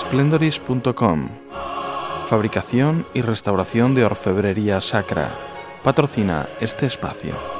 splendoris.com Fabricación y restauración de orfebrería sacra. Patrocina este espacio.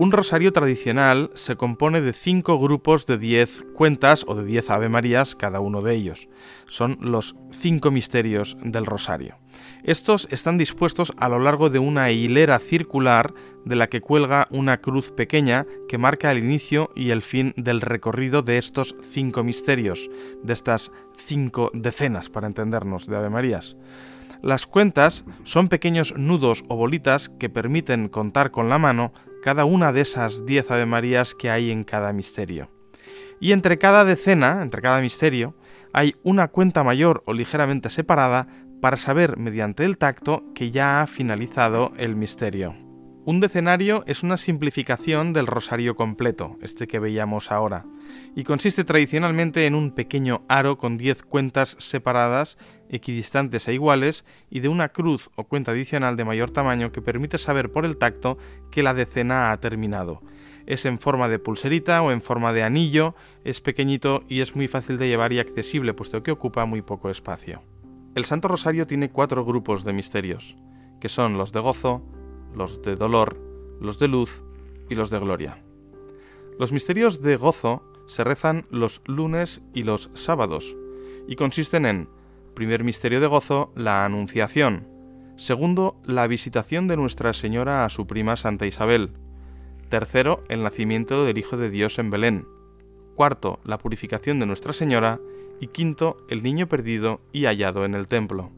Un rosario tradicional se compone de cinco grupos de diez cuentas o de diez Ave Marías cada uno de ellos. Son los cinco misterios del rosario. Estos están dispuestos a lo largo de una hilera circular de la que cuelga una cruz pequeña que marca el inicio y el fin del recorrido de estos cinco misterios, de estas cinco decenas, para entendernos, de Ave Marías. Las cuentas son pequeños nudos o bolitas que permiten contar con la mano cada una de esas diez Ave Marías que hay en cada misterio. Y entre cada decena, entre cada misterio, hay una cuenta mayor o ligeramente separada para saber mediante el tacto que ya ha finalizado el misterio. Un decenario es una simplificación del rosario completo, este que veíamos ahora, y consiste tradicionalmente en un pequeño aro con 10 cuentas separadas, equidistantes e iguales, y de una cruz o cuenta adicional de mayor tamaño que permite saber por el tacto que la decena ha terminado. Es en forma de pulserita o en forma de anillo, es pequeñito y es muy fácil de llevar y accesible, puesto que ocupa muy poco espacio. El Santo Rosario tiene cuatro grupos de misterios, que son los de gozo, los de dolor, los de luz y los de gloria. Los misterios de gozo se rezan los lunes y los sábados y consisten en, primer misterio de gozo, la Anunciación, segundo, la visitación de Nuestra Señora a su prima Santa Isabel, tercero, el nacimiento del Hijo de Dios en Belén, cuarto, la purificación de Nuestra Señora y quinto, el niño perdido y hallado en el templo.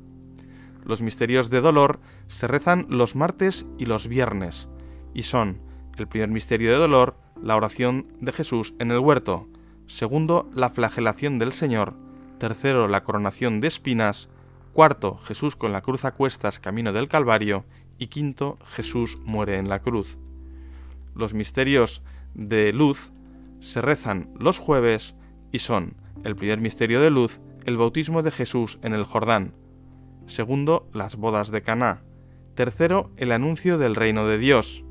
Los misterios de dolor se rezan los martes y los viernes, y son el primer misterio de dolor, la oración de Jesús en el huerto, segundo, la flagelación del Señor, tercero, la coronación de espinas, cuarto, Jesús con la cruz a cuestas camino del Calvario, y quinto, Jesús muere en la cruz. Los misterios de luz se rezan los jueves y son el primer misterio de luz, el bautismo de Jesús en el Jordán, Segundo, las bodas de Caná. Tercero, el anuncio del reino de Dios.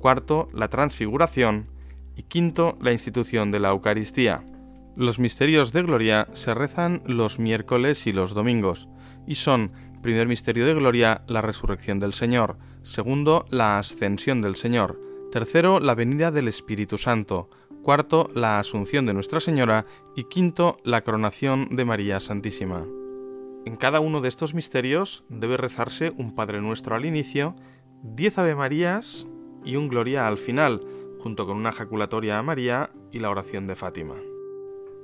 Cuarto, la transfiguración. Y quinto, la institución de la Eucaristía. Los misterios de gloria se rezan los miércoles y los domingos, y son, primer misterio de gloria, la resurrección del Señor, segundo, la ascensión del Señor, tercero, la venida del Espíritu Santo, cuarto, la asunción de Nuestra Señora, y quinto, la coronación de María Santísima. En cada uno de estos misterios debe rezarse un Padre Nuestro al inicio, diez Ave Marías y un Gloria al final, junto con una jaculatoria a María y la oración de Fátima.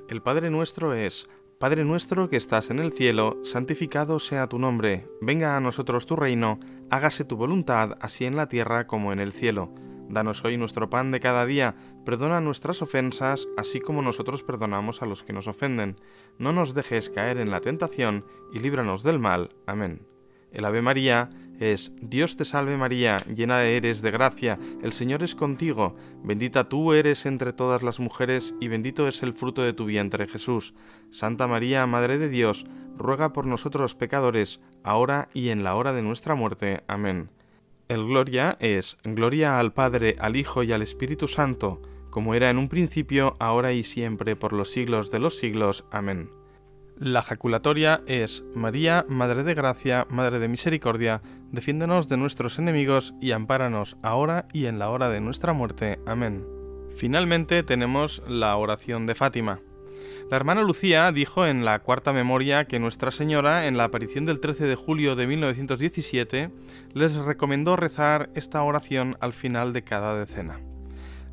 El Padre Nuestro es, Padre nuestro que estás en el cielo, santificado sea tu nombre, venga a nosotros tu reino, hágase tu voluntad, así en la tierra como en el cielo. Danos hoy nuestro pan de cada día, perdona nuestras ofensas, así como nosotros perdonamos a los que nos ofenden. No nos dejes caer en la tentación, y líbranos del mal. Amén. El Ave María es Dios te salve María, llena eres de gracia, el Señor es contigo, bendita tú eres entre todas las mujeres, y bendito es el fruto de tu vientre Jesús. Santa María, Madre de Dios, ruega por nosotros pecadores, ahora y en la hora de nuestra muerte. Amén. El gloria es gloria al Padre, al Hijo y al Espíritu Santo, como era en un principio, ahora y siempre, por los siglos de los siglos. Amén. La jaculatoria es María, Madre de Gracia, Madre de Misericordia, defiéndonos de nuestros enemigos y ampáranos ahora y en la hora de nuestra muerte. Amén. Finalmente tenemos la oración de Fátima. La hermana Lucía dijo en la cuarta memoria que Nuestra Señora, en la aparición del 13 de julio de 1917, les recomendó rezar esta oración al final de cada decena.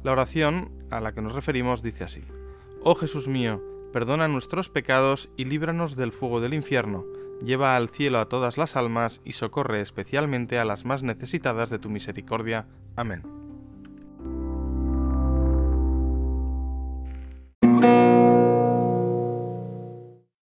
La oración a la que nos referimos dice así, Oh Jesús mío, perdona nuestros pecados y líbranos del fuego del infierno, lleva al cielo a todas las almas y socorre especialmente a las más necesitadas de tu misericordia. Amén.